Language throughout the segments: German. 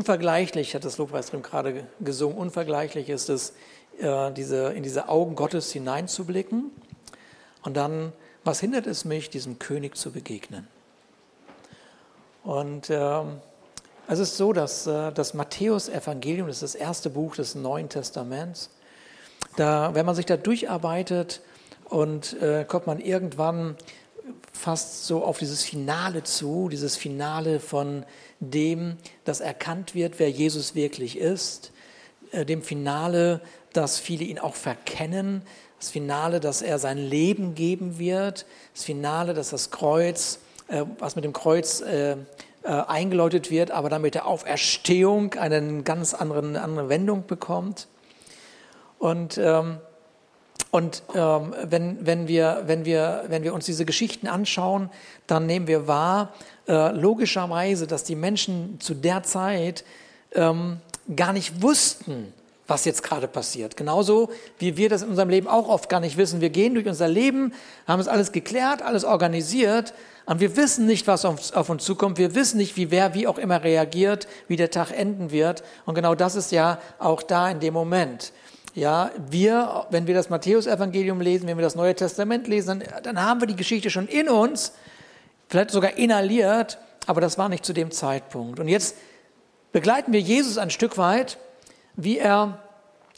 unvergleichlich, hat das Lobpreisrim gerade gesungen, unvergleichlich ist es, äh, diese, in diese Augen Gottes hineinzublicken. Und dann, was hindert es mich, diesem König zu begegnen? Und äh, es ist so, dass äh, das Matthäus-Evangelium, das ist das erste Buch des Neuen Testaments, da, wenn man sich da durcharbeitet und äh, kommt man irgendwann fast so auf dieses Finale zu, dieses Finale von dem, dass erkannt wird, wer Jesus wirklich ist, äh, dem Finale, dass viele ihn auch verkennen, das Finale, dass er sein Leben geben wird, das Finale, dass das Kreuz, äh, was mit dem Kreuz äh, eingeläutet wird, aber dann mit der Auferstehung eine ganz anderen, andere Wendung bekommt. Und ähm, und ähm, wenn, wenn, wir, wenn, wir, wenn wir uns diese Geschichten anschauen, dann nehmen wir wahr, äh, logischerweise, dass die Menschen zu der Zeit ähm, gar nicht wussten, was jetzt gerade passiert. Genauso wie wir das in unserem Leben auch oft gar nicht wissen. Wir gehen durch unser Leben, haben es alles geklärt, alles organisiert, und wir wissen nicht, was auf, auf uns zukommt. Wir wissen nicht, wie wer wie auch immer reagiert, wie der Tag enden wird. Und genau das ist ja auch da in dem Moment. Ja, wir, wenn wir das Matthäusevangelium lesen, wenn wir das Neue Testament lesen, dann, dann haben wir die Geschichte schon in uns, vielleicht sogar inhaliert, aber das war nicht zu dem Zeitpunkt. Und jetzt begleiten wir Jesus ein Stück weit, wie er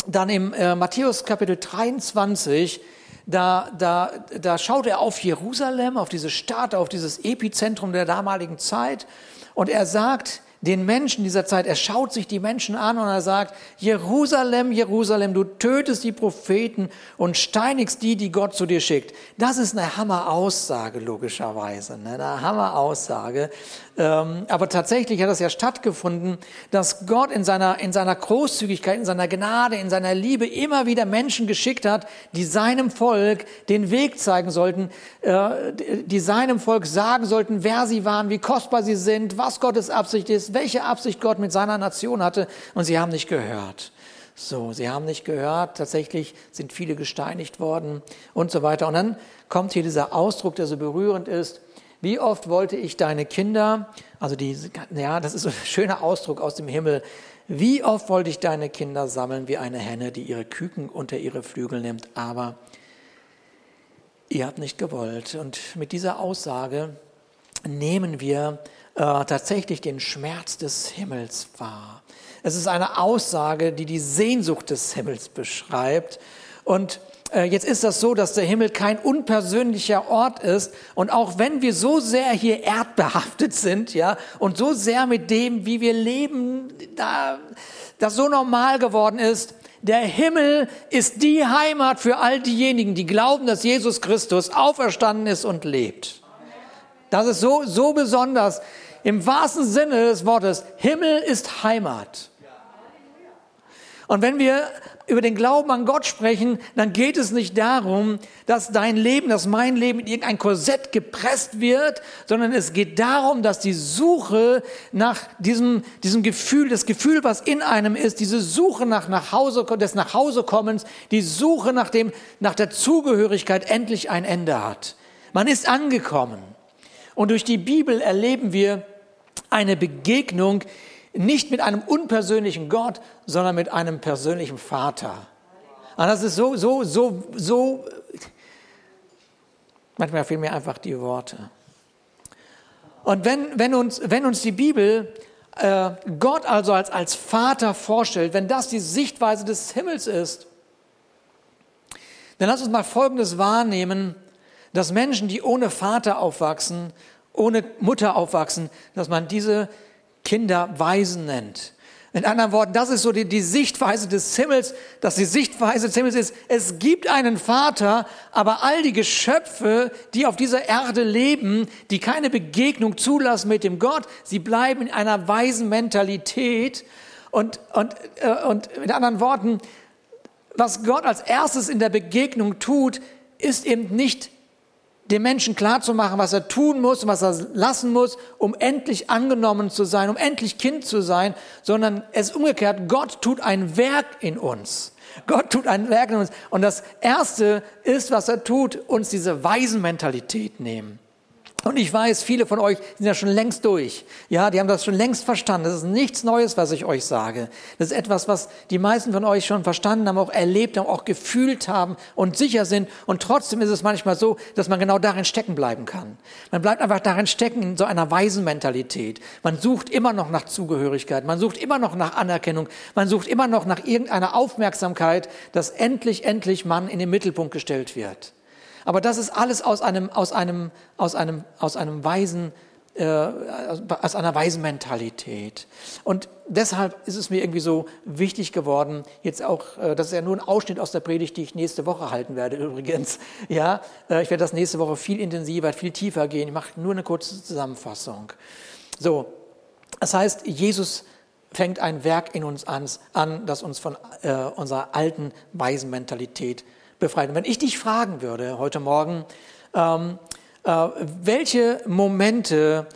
dann im äh, Matthäus Kapitel 23, da, da, da schaut er auf Jerusalem, auf diese Stadt, auf dieses Epizentrum der damaligen Zeit und er sagt, den Menschen dieser Zeit. Er schaut sich die Menschen an und er sagt, Jerusalem, Jerusalem, du tötest die Propheten und steinigst die, die Gott zu dir schickt. Das ist eine Hammer-Aussage, logischerweise, ne? eine Hammer-Aussage. Ähm, aber tatsächlich hat das ja stattgefunden, dass Gott in seiner, in seiner Großzügigkeit, in seiner Gnade, in seiner Liebe immer wieder Menschen geschickt hat, die seinem Volk den Weg zeigen sollten, äh, die seinem Volk sagen sollten, wer sie waren, wie kostbar sie sind, was Gottes Absicht ist, welche Absicht Gott mit seiner Nation hatte. Und sie haben nicht gehört. So, sie haben nicht gehört, tatsächlich sind viele gesteinigt worden und so weiter. Und dann kommt hier dieser Ausdruck, der so berührend ist. Wie oft wollte ich deine Kinder, also die, ja, das ist ein schöner Ausdruck aus dem Himmel. Wie oft wollte ich deine Kinder sammeln wie eine Henne, die ihre Küken unter ihre Flügel nimmt, aber ihr habt nicht gewollt. Und mit dieser Aussage nehmen wir äh, tatsächlich den Schmerz des Himmels wahr. Es ist eine Aussage, die die Sehnsucht des Himmels beschreibt. Und äh, jetzt ist das so, dass der Himmel kein unpersönlicher Ort ist. Und auch wenn wir so sehr hier erdbehaftet sind, ja, und so sehr mit dem, wie wir leben, da, das so normal geworden ist, der Himmel ist die Heimat für all diejenigen, die glauben, dass Jesus Christus auferstanden ist und lebt. Das ist so, so besonders. Im wahrsten Sinne des Wortes, Himmel ist Heimat. Und wenn wir über den Glauben an Gott sprechen, dann geht es nicht darum, dass dein Leben, dass mein Leben in irgendein Korsett gepresst wird, sondern es geht darum, dass die Suche nach diesem, diesem Gefühl, das Gefühl, was in einem ist, diese Suche nach, nach Hause, des Nachhausekommens, die Suche nach dem, nach der Zugehörigkeit endlich ein Ende hat. Man ist angekommen. Und durch die Bibel erleben wir eine Begegnung, nicht mit einem unpersönlichen Gott, sondern mit einem persönlichen Vater. Und das ist so, so, so, so, manchmal fehlen mir einfach die Worte. Und wenn, wenn, uns, wenn uns die Bibel äh, Gott also als, als Vater vorstellt, wenn das die Sichtweise des Himmels ist, dann lass uns mal Folgendes wahrnehmen, dass Menschen, die ohne Vater aufwachsen, ohne Mutter aufwachsen, dass man diese Kinder Weisen nennt. In anderen Worten, das ist so die, die, Sichtweise des Himmels, dass die Sichtweise des Himmels ist, es gibt einen Vater, aber all die Geschöpfe, die auf dieser Erde leben, die keine Begegnung zulassen mit dem Gott, sie bleiben in einer weisen Mentalität. Und, und, äh, und mit anderen Worten, was Gott als erstes in der Begegnung tut, ist eben nicht dem Menschen klarzumachen, was er tun muss und was er lassen muss, um endlich angenommen zu sein, um endlich Kind zu sein, sondern es ist umgekehrt, Gott tut ein Werk in uns. Gott tut ein Werk in uns. Und das Erste ist, was er tut, uns diese Waisenmentalität nehmen. Und ich weiß, viele von euch sind ja schon längst durch. Ja, die haben das schon längst verstanden. Das ist nichts Neues, was ich euch sage. Das ist etwas, was die meisten von euch schon verstanden haben, auch erlebt haben, auch gefühlt haben und sicher sind. Und trotzdem ist es manchmal so, dass man genau darin stecken bleiben kann. Man bleibt einfach darin stecken in so einer Waisenmentalität. Man sucht immer noch nach Zugehörigkeit. Man sucht immer noch nach Anerkennung. Man sucht immer noch nach irgendeiner Aufmerksamkeit, dass endlich, endlich man in den Mittelpunkt gestellt wird. Aber das ist alles aus einem, aus einem, aus einem, aus einem weisen, äh, aus einer weisen Mentalität. Und deshalb ist es mir irgendwie so wichtig geworden, jetzt auch, äh, das ist ja nur ein Ausschnitt aus der Predigt, die ich nächste Woche halten werde übrigens. Ja, äh, ich werde das nächste Woche viel intensiver, viel tiefer gehen. Ich mache nur eine kurze Zusammenfassung. So, das heißt, Jesus fängt ein Werk in uns an, an das uns von äh, unserer alten weisen Mentalität befreit. Wenn ich dich fragen würde heute Morgen, ähm, äh, welche Momente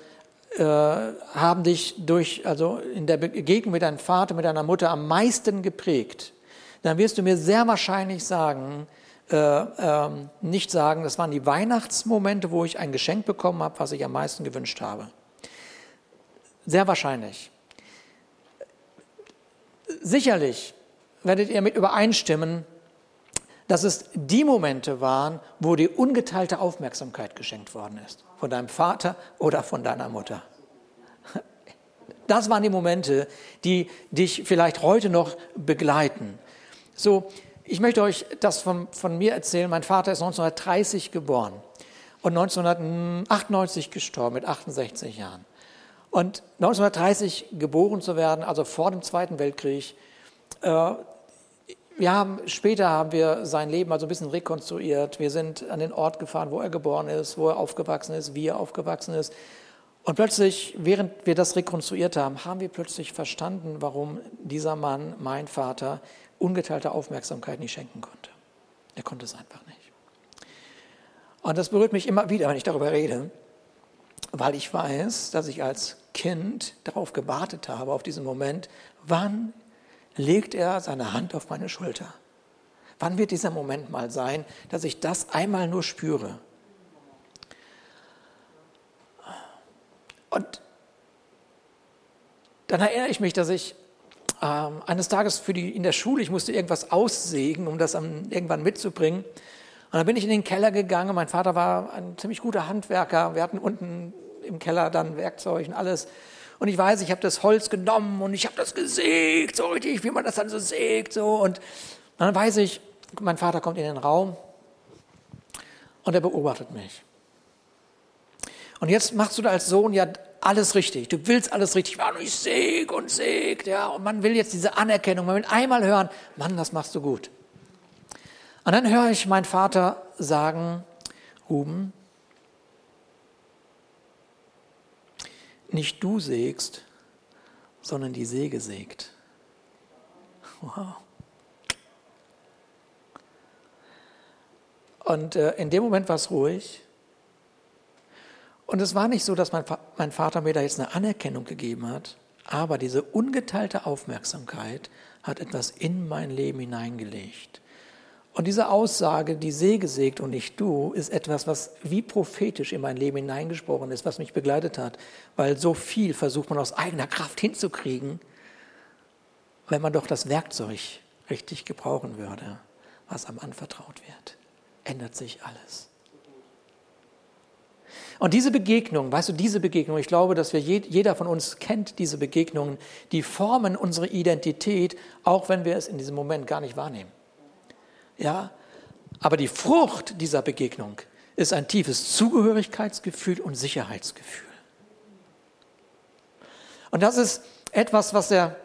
äh, haben dich durch, also in der Begegnung mit deinem Vater, mit deiner Mutter am meisten geprägt, dann wirst du mir sehr wahrscheinlich sagen, äh, äh, nicht sagen, das waren die Weihnachtsmomente, wo ich ein Geschenk bekommen habe, was ich am meisten gewünscht habe. Sehr wahrscheinlich. Sicherlich werdet ihr mit übereinstimmen, dass es die Momente waren, wo dir ungeteilte Aufmerksamkeit geschenkt worden ist. Von deinem Vater oder von deiner Mutter. Das waren die Momente, die dich vielleicht heute noch begleiten. So, ich möchte euch das von, von mir erzählen. Mein Vater ist 1930 geboren und 1998 gestorben mit 68 Jahren. Und 1930 geboren zu werden, also vor dem Zweiten Weltkrieg, äh, wir haben, später haben wir sein Leben also ein bisschen rekonstruiert. Wir sind an den Ort gefahren, wo er geboren ist, wo er aufgewachsen ist, wie er aufgewachsen ist. Und plötzlich, während wir das rekonstruiert haben, haben wir plötzlich verstanden, warum dieser Mann, mein Vater, ungeteilte Aufmerksamkeit nicht schenken konnte. Er konnte es einfach nicht. Und das berührt mich immer wieder, wenn ich darüber rede, weil ich weiß, dass ich als Kind darauf gewartet habe, auf diesen Moment, wann legt er seine Hand auf meine Schulter. Wann wird dieser Moment mal sein, dass ich das einmal nur spüre? Und dann erinnere ich mich, dass ich äh, eines Tages für die, in der Schule, ich musste irgendwas aussägen, um das am, irgendwann mitzubringen. Und dann bin ich in den Keller gegangen. Mein Vater war ein ziemlich guter Handwerker. Wir hatten unten im Keller dann Werkzeug und alles. Und ich weiß, ich habe das Holz genommen und ich habe das gesägt, so richtig, wie man das dann so sägt. So. Und dann weiß ich, mein Vater kommt in den Raum und er beobachtet mich. Und jetzt machst du da als Sohn ja alles richtig. Du willst alles richtig machen. Ich säg und säg, ja. Und man will jetzt diese Anerkennung. Man will einmal hören, Mann, das machst du gut. Und dann höre ich meinen Vater sagen, Ruben, nicht du sägst, sondern die Säge sägt. Wow. Und äh, in dem Moment war es ruhig. Und es war nicht so, dass mein, mein Vater mir da jetzt eine Anerkennung gegeben hat, aber diese ungeteilte Aufmerksamkeit hat etwas in mein Leben hineingelegt. Und diese Aussage, die See gesägt und nicht du, ist etwas, was wie prophetisch in mein Leben hineingesprochen ist, was mich begleitet hat. Weil so viel versucht man aus eigener Kraft hinzukriegen, wenn man doch das Werkzeug richtig gebrauchen würde, was einem anvertraut wird. Ändert sich alles. Und diese Begegnung, weißt du, diese Begegnung, ich glaube, dass wir jeder von uns kennt diese Begegnungen, die formen unsere Identität, auch wenn wir es in diesem Moment gar nicht wahrnehmen. Ja, aber die Frucht dieser Begegnung ist ein tiefes Zugehörigkeitsgefühl und Sicherheitsgefühl. Und das ist etwas, was der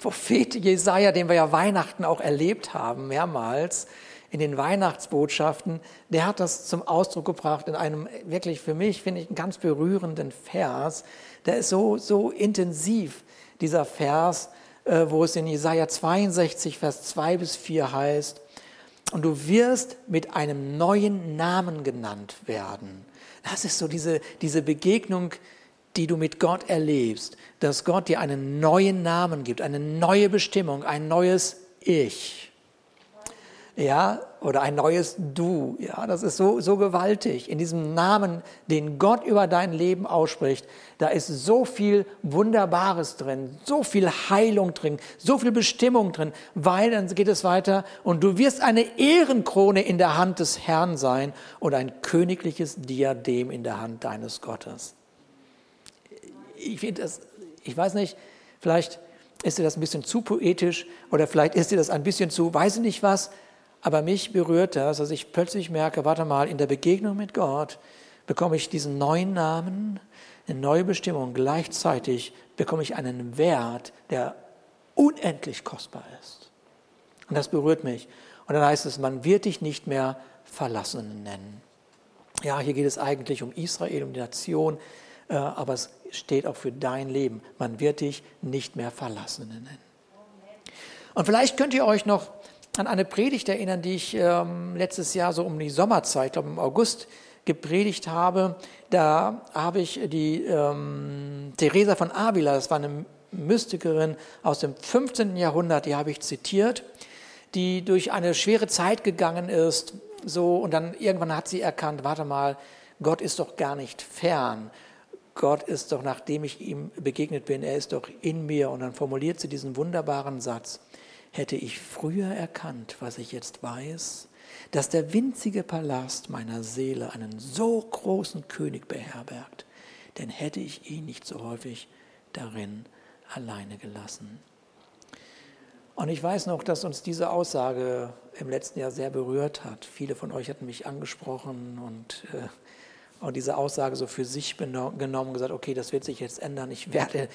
Prophet Jesaja, den wir ja Weihnachten auch erlebt haben, mehrmals in den Weihnachtsbotschaften, der hat das zum Ausdruck gebracht in einem wirklich für mich, finde ich, einen ganz berührenden Vers. Der ist so, so intensiv, dieser Vers, äh, wo es in Jesaja 62, Vers 2 bis 4 heißt, und du wirst mit einem neuen Namen genannt werden. Das ist so diese, diese Begegnung, die du mit Gott erlebst, dass Gott dir einen neuen Namen gibt, eine neue Bestimmung, ein neues Ich. Ja, oder ein neues Du. Ja, das ist so, so gewaltig. In diesem Namen, den Gott über dein Leben ausspricht, da ist so viel Wunderbares drin, so viel Heilung drin, so viel Bestimmung drin, weil dann geht es weiter und du wirst eine Ehrenkrone in der Hand des Herrn sein und ein königliches Diadem in der Hand deines Gottes. Ich finde das, ich weiß nicht, vielleicht ist dir das ein bisschen zu poetisch oder vielleicht ist dir das ein bisschen zu, weiß ich nicht was, aber mich berührt das, dass ich plötzlich merke, warte mal, in der Begegnung mit Gott bekomme ich diesen neuen Namen, eine neue Bestimmung. Gleichzeitig bekomme ich einen Wert, der unendlich kostbar ist. Und das berührt mich. Und dann heißt es, man wird dich nicht mehr verlassen nennen. Ja, hier geht es eigentlich um Israel, um die Nation, äh, aber es steht auch für dein Leben. Man wird dich nicht mehr verlassen nennen. Und vielleicht könnt ihr euch noch an eine Predigt erinnern, die ich ähm, letztes Jahr so um die Sommerzeit, ich glaube im August, gepredigt habe. Da habe ich die ähm, Teresa von Avila, das war eine Mystikerin aus dem 15. Jahrhundert, die habe ich zitiert, die durch eine schwere Zeit gegangen ist, so und dann irgendwann hat sie erkannt, warte mal, Gott ist doch gar nicht fern. Gott ist doch, nachdem ich ihm begegnet bin, er ist doch in mir. Und dann formuliert sie diesen wunderbaren Satz. Hätte ich früher erkannt, was ich jetzt weiß, dass der winzige Palast meiner Seele einen so großen König beherbergt, denn hätte ich ihn nicht so häufig darin alleine gelassen. Und ich weiß noch, dass uns diese Aussage im letzten Jahr sehr berührt hat. Viele von euch hatten mich angesprochen und, äh, und diese Aussage so für sich genommen, gesagt, okay, das wird sich jetzt ändern. Ich werde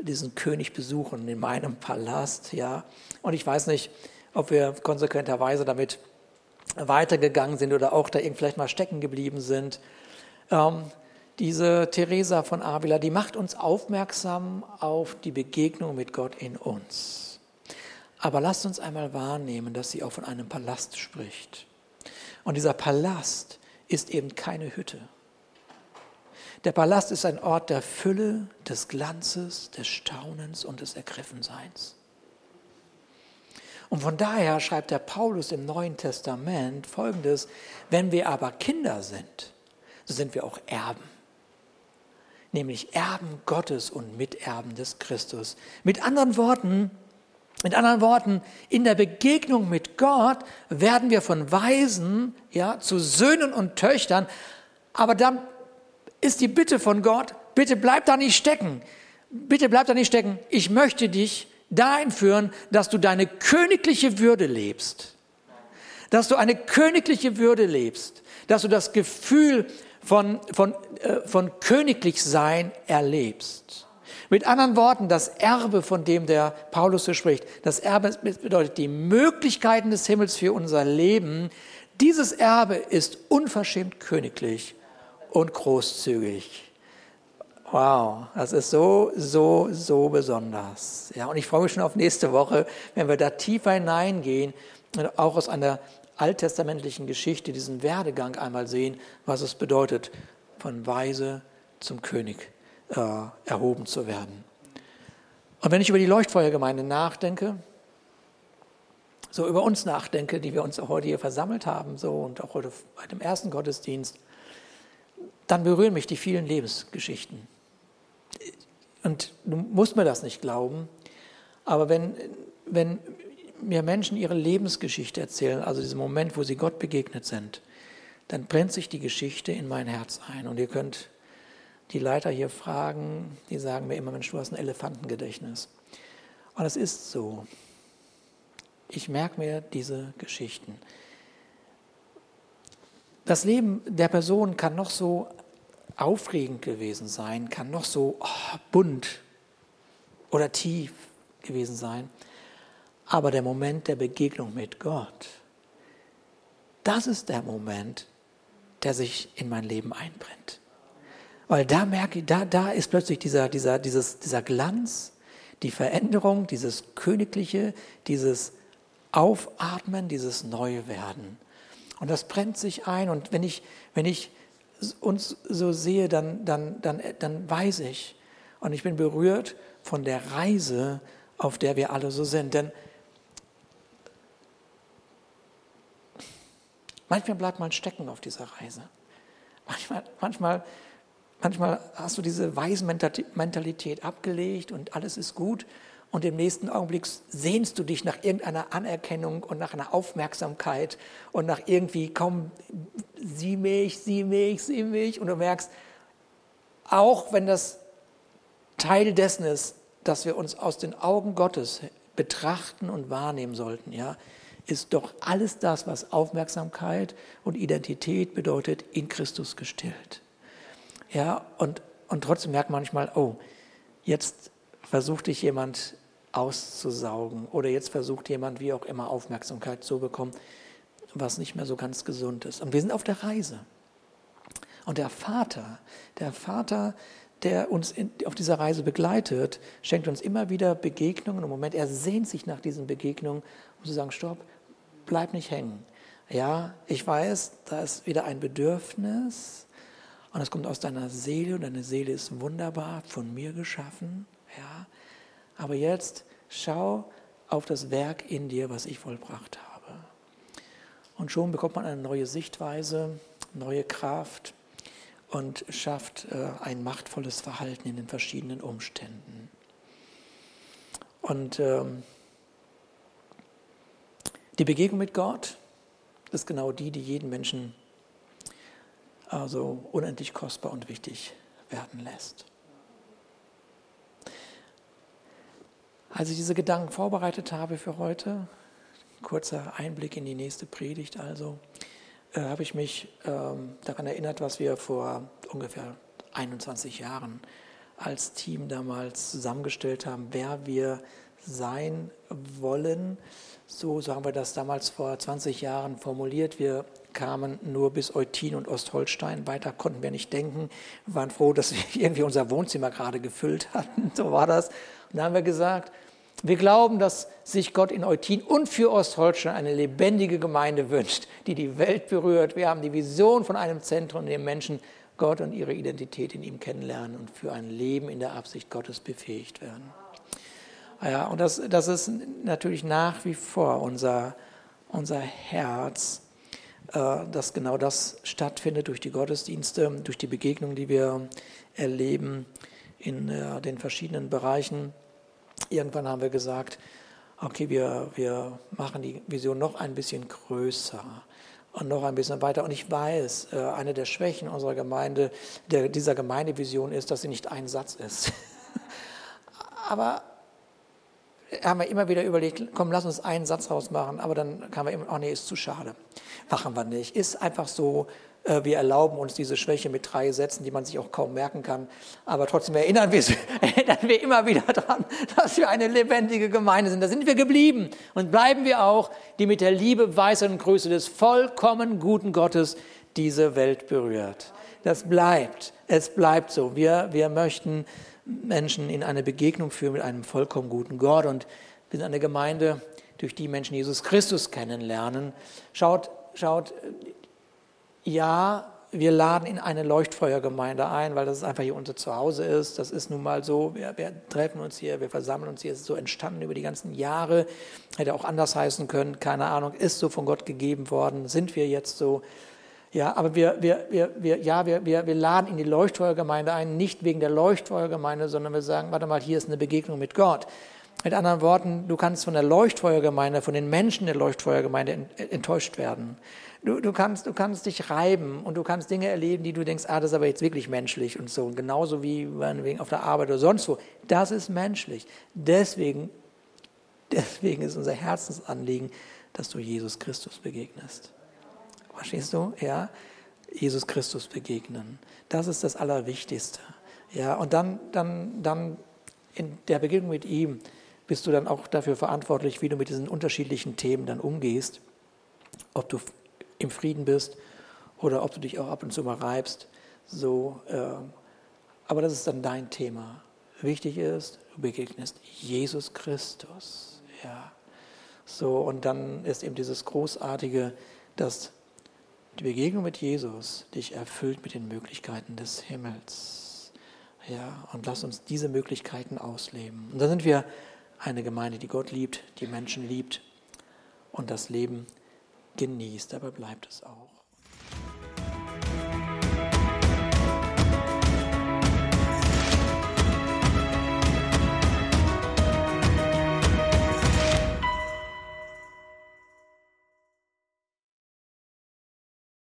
diesen König besuchen in meinem Palast, ja. Und ich weiß nicht, ob wir konsequenterweise damit weitergegangen sind oder auch da vielleicht mal stecken geblieben sind. Ähm, diese Teresa von Avila, die macht uns aufmerksam auf die Begegnung mit Gott in uns. Aber lasst uns einmal wahrnehmen, dass sie auch von einem Palast spricht. Und dieser Palast ist eben keine Hütte. Der Palast ist ein Ort der Fülle, des Glanzes, des Staunens und des Ergriffenseins. Und von daher schreibt der Paulus im Neuen Testament folgendes, wenn wir aber Kinder sind, so sind wir auch Erben, nämlich Erben Gottes und Miterben des Christus. Mit anderen Worten, mit anderen Worten, in der Begegnung mit Gott werden wir von Weisen ja, zu Söhnen und Töchtern, aber dann ist die Bitte von Gott, bitte bleib da nicht stecken. Bitte bleib da nicht stecken. Ich möchte dich dahin führen, dass du deine königliche Würde lebst. Dass du eine königliche Würde lebst. Dass du das Gefühl von, von, äh, von königlich sein erlebst. Mit anderen Worten, das Erbe, von dem der Paulus so spricht, das Erbe bedeutet die Möglichkeiten des Himmels für unser Leben. Dieses Erbe ist unverschämt königlich und großzügig. Wow, das ist so, so, so besonders. Ja, und ich freue mich schon auf nächste Woche, wenn wir da tiefer hineingehen und auch aus einer alttestamentlichen Geschichte diesen Werdegang einmal sehen, was es bedeutet, von Weise zum König äh, erhoben zu werden. Und wenn ich über die Leuchtfeuergemeinde nachdenke, so über uns nachdenke, die wir uns heute hier versammelt haben, so und auch heute bei dem ersten Gottesdienst, dann berühren mich die vielen Lebensgeschichten. Und du musst mir das nicht glauben, aber wenn, wenn mir Menschen ihre Lebensgeschichte erzählen, also diesen Moment, wo sie Gott begegnet sind, dann brennt sich die Geschichte in mein Herz ein. Und ihr könnt die Leiter hier fragen, die sagen mir immer, Mensch, du hast ein Elefantengedächtnis. Und es ist so. Ich merke mir diese Geschichten. Das Leben der Person kann noch so aufregend gewesen sein, kann noch so oh, bunt oder tief gewesen sein. Aber der Moment der Begegnung mit Gott, das ist der Moment, der sich in mein Leben einbrennt. Weil da merke ich, da, da ist plötzlich dieser, dieser, dieses, dieser Glanz, die Veränderung, dieses Königliche, dieses Aufatmen, dieses Neuwerden. Und das brennt sich ein. Und wenn ich, wenn ich uns so sehe, dann, dann, dann, dann weiß ich und ich bin berührt von der Reise, auf der wir alle so sind. Denn Manchmal bleibt man stecken auf dieser Reise. Manchmal, manchmal, manchmal hast du diese Waisenmentalität abgelegt und alles ist gut und im nächsten Augenblick sehnst du dich nach irgendeiner Anerkennung und nach einer Aufmerksamkeit und nach irgendwie, komm, sieh mich, sieh mich, sieh mich. Und du merkst, auch wenn das Teil dessen ist, dass wir uns aus den Augen Gottes betrachten und wahrnehmen sollten, ja, ist doch alles das, was Aufmerksamkeit und Identität bedeutet, in Christus gestillt. Ja, und, und trotzdem merkt man manchmal, oh, jetzt versucht dich jemand auszusaugen. Oder jetzt versucht jemand, wie auch immer, Aufmerksamkeit zu bekommen, was nicht mehr so ganz gesund ist. Und wir sind auf der Reise. Und der Vater, der Vater, der uns in, auf dieser Reise begleitet, schenkt uns immer wieder Begegnungen. Im Moment, er sehnt sich nach diesen Begegnungen, um zu sagen, stopp, bleib nicht hängen. Ja, ich weiß, da ist wieder ein Bedürfnis und es kommt aus deiner Seele und deine Seele ist wunderbar, von mir geschaffen. Ja, aber jetzt schau auf das Werk in dir, was ich vollbracht habe. Und schon bekommt man eine neue Sichtweise, neue Kraft und schafft äh, ein machtvolles Verhalten in den verschiedenen Umständen. Und ähm, die Begegnung mit Gott ist genau die, die jeden Menschen also unendlich kostbar und wichtig werden lässt. Als ich diese Gedanken vorbereitet habe für heute, kurzer Einblick in die nächste Predigt also, äh, habe ich mich ähm, daran erinnert, was wir vor ungefähr 21 Jahren als Team damals zusammengestellt haben, wer wir sein wollen. So, so haben wir das damals vor 20 Jahren formuliert. Wir kamen nur bis Eutin und Ostholstein. Weiter konnten wir nicht denken. Wir waren froh, dass wir irgendwie unser Wohnzimmer gerade gefüllt hatten. So war das. Und da haben wir gesagt, wir glauben, dass sich Gott in Eutin und für Ostholstein eine lebendige Gemeinde wünscht, die die Welt berührt. Wir haben die Vision von einem Zentrum, in dem Menschen Gott und ihre Identität in ihm kennenlernen und für ein Leben in der Absicht Gottes befähigt werden. Ja, und das, das ist natürlich nach wie vor unser, unser Herz, äh, dass genau das stattfindet durch die Gottesdienste, durch die Begegnungen, die wir erleben in äh, den verschiedenen Bereichen. Irgendwann haben wir gesagt, okay, wir, wir machen die Vision noch ein bisschen größer und noch ein bisschen weiter. Und ich weiß, äh, eine der Schwächen unserer Gemeinde, der, dieser Gemeindevision ist, dass sie nicht ein Satz ist. Aber haben wir immer wieder überlegt, komm, lass uns einen Satz rausmachen, aber dann kamen wir immer, oh nee, ist zu schade. Machen wir nicht. Ist einfach so, äh, wir erlauben uns diese Schwäche mit drei Sätzen, die man sich auch kaum merken kann. Aber trotzdem erinnern wir, erinnern wir immer wieder daran, dass wir eine lebendige Gemeinde sind. Da sind wir geblieben und bleiben wir auch, die mit der Liebe, Weisheit und Größe des vollkommen guten Gottes diese Welt berührt. Das bleibt. Es bleibt so. Wir, wir möchten Menschen in eine Begegnung führen mit einem vollkommen guten Gott. Und wir sind eine Gemeinde, durch die Menschen Jesus Christus kennenlernen. Schaut, schaut, ja, wir laden in eine Leuchtfeuergemeinde ein, weil das einfach hier unser Zuhause ist. Das ist nun mal so. Wir, wir, treffen uns hier, wir versammeln uns hier. Es ist so entstanden über die ganzen Jahre. Hätte auch anders heißen können, keine Ahnung. Ist so von Gott gegeben worden. Sind wir jetzt so? Ja, aber wir, wir, wir, wir, ja, wir, wir, wir laden in die Leuchtfeuergemeinde ein, nicht wegen der Leuchtfeuergemeinde, sondern wir sagen, warte mal, hier ist eine Begegnung mit Gott. Mit anderen Worten, du kannst von der Leuchtfeuergemeinde, von den Menschen der Leuchtfeuergemeinde enttäuscht werden. Du, du, kannst, du kannst dich reiben und du kannst Dinge erleben, die du denkst, ah, das ist aber jetzt wirklich menschlich und so. Genauso wie wegen auf der Arbeit oder sonst wo. Das ist menschlich. Deswegen, deswegen ist unser Herzensanliegen, dass du Jesus Christus begegnest. Verstehst du? Ja, Jesus Christus begegnen. Das ist das Allerwichtigste. Ja, und dann, dann, dann in der Begegnung mit ihm bist du dann auch dafür verantwortlich, wie du mit diesen unterschiedlichen Themen dann umgehst. Ob du im Frieden bist oder ob du dich auch ab und zu mal reibst. So, äh, aber das ist dann dein Thema. Wichtig ist, du begegnest Jesus Christus. Ja. So, und dann ist eben dieses Großartige, dass die Begegnung mit Jesus dich erfüllt mit den Möglichkeiten des Himmels. Ja, und lass uns diese Möglichkeiten ausleben. Und dann sind wir eine Gemeinde, die Gott liebt, die Menschen liebt und das Leben genießt, dabei bleibt es auch.